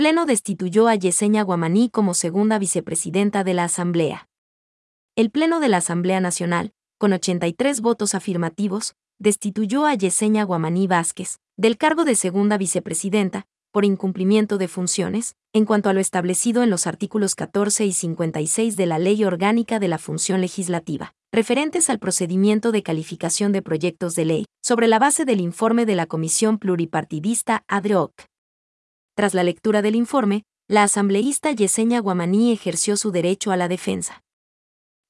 Pleno destituyó a Yesenia Guamaní como segunda vicepresidenta de la Asamblea. El Pleno de la Asamblea Nacional, con 83 votos afirmativos, destituyó a Yesenia Guamaní Vázquez, del cargo de segunda vicepresidenta, por incumplimiento de funciones, en cuanto a lo establecido en los artículos 14 y 56 de la Ley Orgánica de la Función Legislativa, referentes al procedimiento de calificación de proyectos de ley, sobre la base del informe de la Comisión Pluripartidista ADROC. Tras la lectura del informe, la asambleísta Yesenia Guamaní ejerció su derecho a la defensa.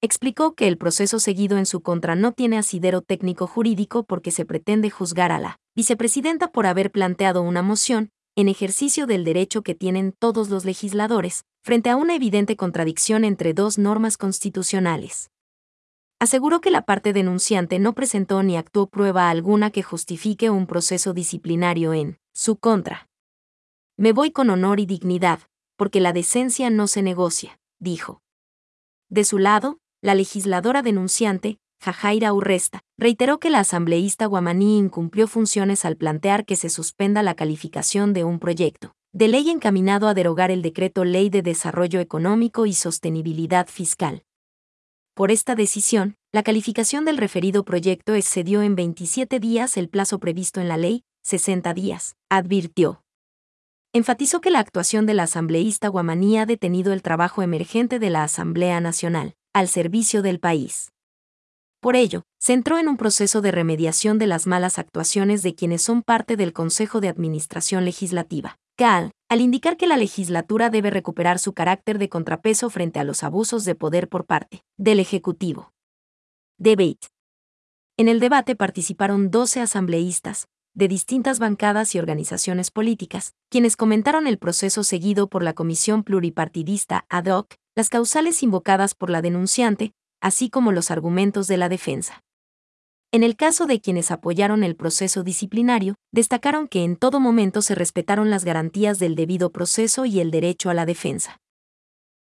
Explicó que el proceso seguido en su contra no tiene asidero técnico jurídico porque se pretende juzgar a la vicepresidenta por haber planteado una moción, en ejercicio del derecho que tienen todos los legisladores, frente a una evidente contradicción entre dos normas constitucionales. Aseguró que la parte denunciante no presentó ni actuó prueba alguna que justifique un proceso disciplinario en su contra. Me voy con honor y dignidad, porque la decencia no se negocia, dijo. De su lado, la legisladora denunciante, Jajaira Urresta, reiteró que la asambleísta guamaní incumplió funciones al plantear que se suspenda la calificación de un proyecto de ley encaminado a derogar el decreto Ley de Desarrollo Económico y Sostenibilidad Fiscal. Por esta decisión, la calificación del referido proyecto excedió en 27 días el plazo previsto en la ley, 60 días, advirtió enfatizó que la actuación de la asambleísta guamaní ha detenido el trabajo emergente de la Asamblea Nacional, al servicio del país. Por ello, se entró en un proceso de remediación de las malas actuaciones de quienes son parte del Consejo de Administración Legislativa, CAL, al indicar que la legislatura debe recuperar su carácter de contrapeso frente a los abusos de poder por parte del Ejecutivo. Debate. En el debate participaron 12 asambleístas, de distintas bancadas y organizaciones políticas, quienes comentaron el proceso seguido por la Comisión Pluripartidista ad hoc, las causales invocadas por la denunciante, así como los argumentos de la defensa. En el caso de quienes apoyaron el proceso disciplinario, destacaron que en todo momento se respetaron las garantías del debido proceso y el derecho a la defensa.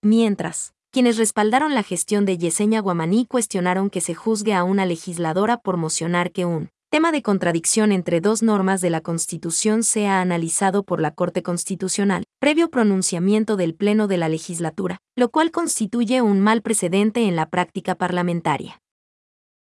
Mientras, quienes respaldaron la gestión de Yesenia Guamaní cuestionaron que se juzgue a una legisladora por mocionar que un tema de contradicción entre dos normas de la Constitución sea analizado por la Corte Constitucional, previo pronunciamiento del Pleno de la legislatura, lo cual constituye un mal precedente en la práctica parlamentaria.